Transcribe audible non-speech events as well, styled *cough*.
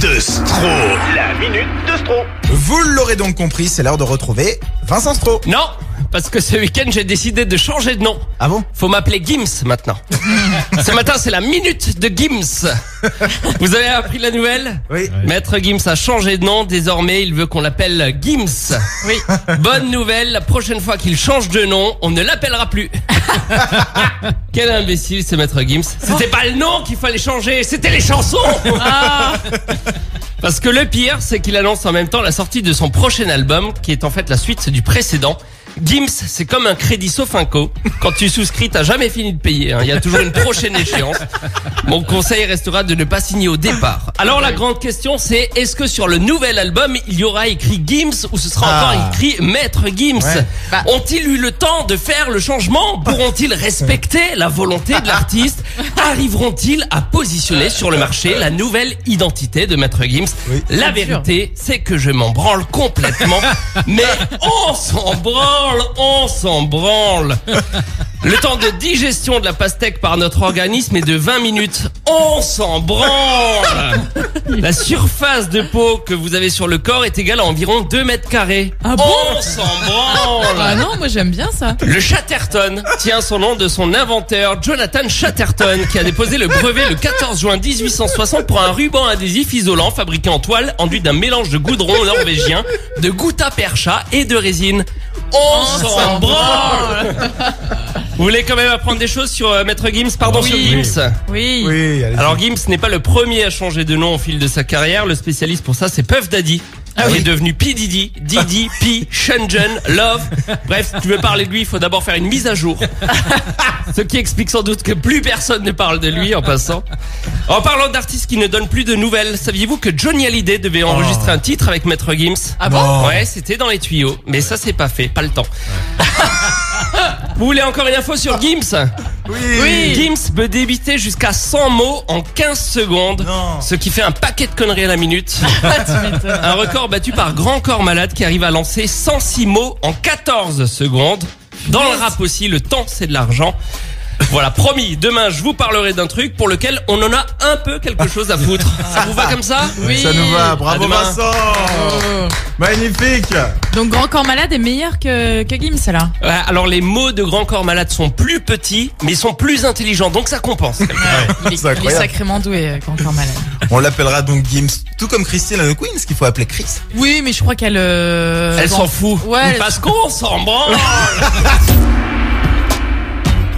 de Stro. La minute de Stro. Vous l'aurez donc compris, c'est l'heure de retrouver Vincent Stro. Non, parce que ce week-end j'ai décidé de changer de nom. Ah bon Faut m'appeler Gims maintenant. ce matin c'est la minute de Gims. Vous avez appris la nouvelle Oui. Maître Gims a changé de nom, désormais il veut qu'on l'appelle Gims. Oui. Bonne nouvelle, la prochaine fois qu'il change de nom, on ne l'appellera plus. *laughs* Quel imbécile ce Maître Gims. C'était pas le nom qu'il fallait changer, c'était les chansons Parce que le pire, c'est qu'il annonce en même temps la sortie de son prochain album, qui est en fait la suite du précédent. Gims, c'est comme un crédit sauf inco. Quand tu souscris, t'as jamais fini de payer. hein. Il y a toujours une prochaine échéance. Mon conseil restera de ne pas signer au départ. Alors la grande question, c'est est-ce que sur le nouvel album, il y aura écrit Gims ou ce sera Ah. encore écrit Maître Gims Ouais. Ont-ils eu le temps de faire le changement Pourront-ils respecter la volonté de l'artiste Arriveront-ils à positionner sur le marché la nouvelle identité de Maître Gims Oui. La vérité, c'est que je m'en branle complètement. mais on s'en branle, on s'en branle. *laughs* Le temps de digestion de la pastèque par notre organisme est de 20 minutes. On s'en branle *laughs* La surface de peau que vous avez sur le corps est égale à environ 2 mètres carrés. Ah bon On s'en branle Ah non, moi j'aime bien ça. le Chatterton tient son nom de son inventeur, Jonathan Chatterton, qui a déposé le brevet le 14 juin 1860 pour un ruban adhésif isolant fabriqué en toile enduit d'un mélange de goudron norvégien, de goutta percha et de résine. On s'en branle. Vous voulez quand même apprendre des choses sur euh, Maître Gims? Pardon, Oui. sur Gims? Oui, alors Gims n'est pas le premier à changer de nom au fil de sa carrière. Le spécialiste pour ça, c'est Puff Daddy. Ah il oui. est devenu P. Diddy, Diddy, P, Shenzhen, Love. Bref, si tu veux parler de lui, il faut d'abord faire une mise à jour. Ce qui explique sans doute que plus personne ne parle de lui en passant. En parlant d'artistes qui ne donnent plus de nouvelles, saviez-vous que Johnny Hallyday devait enregistrer un titre avec Maître Gims? Ah bon? Ouais, c'était dans les tuyaux, mais ça c'est pas fait, pas le temps. Vous voulez encore une info sur Gims? Oui. Gims peut débiter jusqu'à 100 mots en 15 secondes, Non. ce qui fait un paquet de conneries à la minute. *laughs* Ah, un record battu par Grand Corps Malade qui arrive à lancer 106 mots en 14 secondes. Dans le rap aussi, le temps c'est de l'argent. Voilà, promis, demain je vous parlerai d'un truc pour lequel on en a un peu quelque chose à foutre. Ça vous va comme ça *laughs* Oui. Ça nous va, À bravo. Vincent Oh. Magnifique Donc Grand Corps Malade est meilleur que, que Gims là. Ouais, Alors les mots de Grand Corps Malade sont plus petits, mais ils sont plus intelligents, donc ça compense. Il est, c'est il est incroyable. sacrément doué, euh, Grand Corps Malade. On l'appellera donc Gims, tout comme Christine and the Queen, ce qu'il faut appeler Chris. Oui, mais je crois qu'elle. euh, Elle bon. s'en fout. Ouais, elle- Parce qu'on s'en branle *laughs*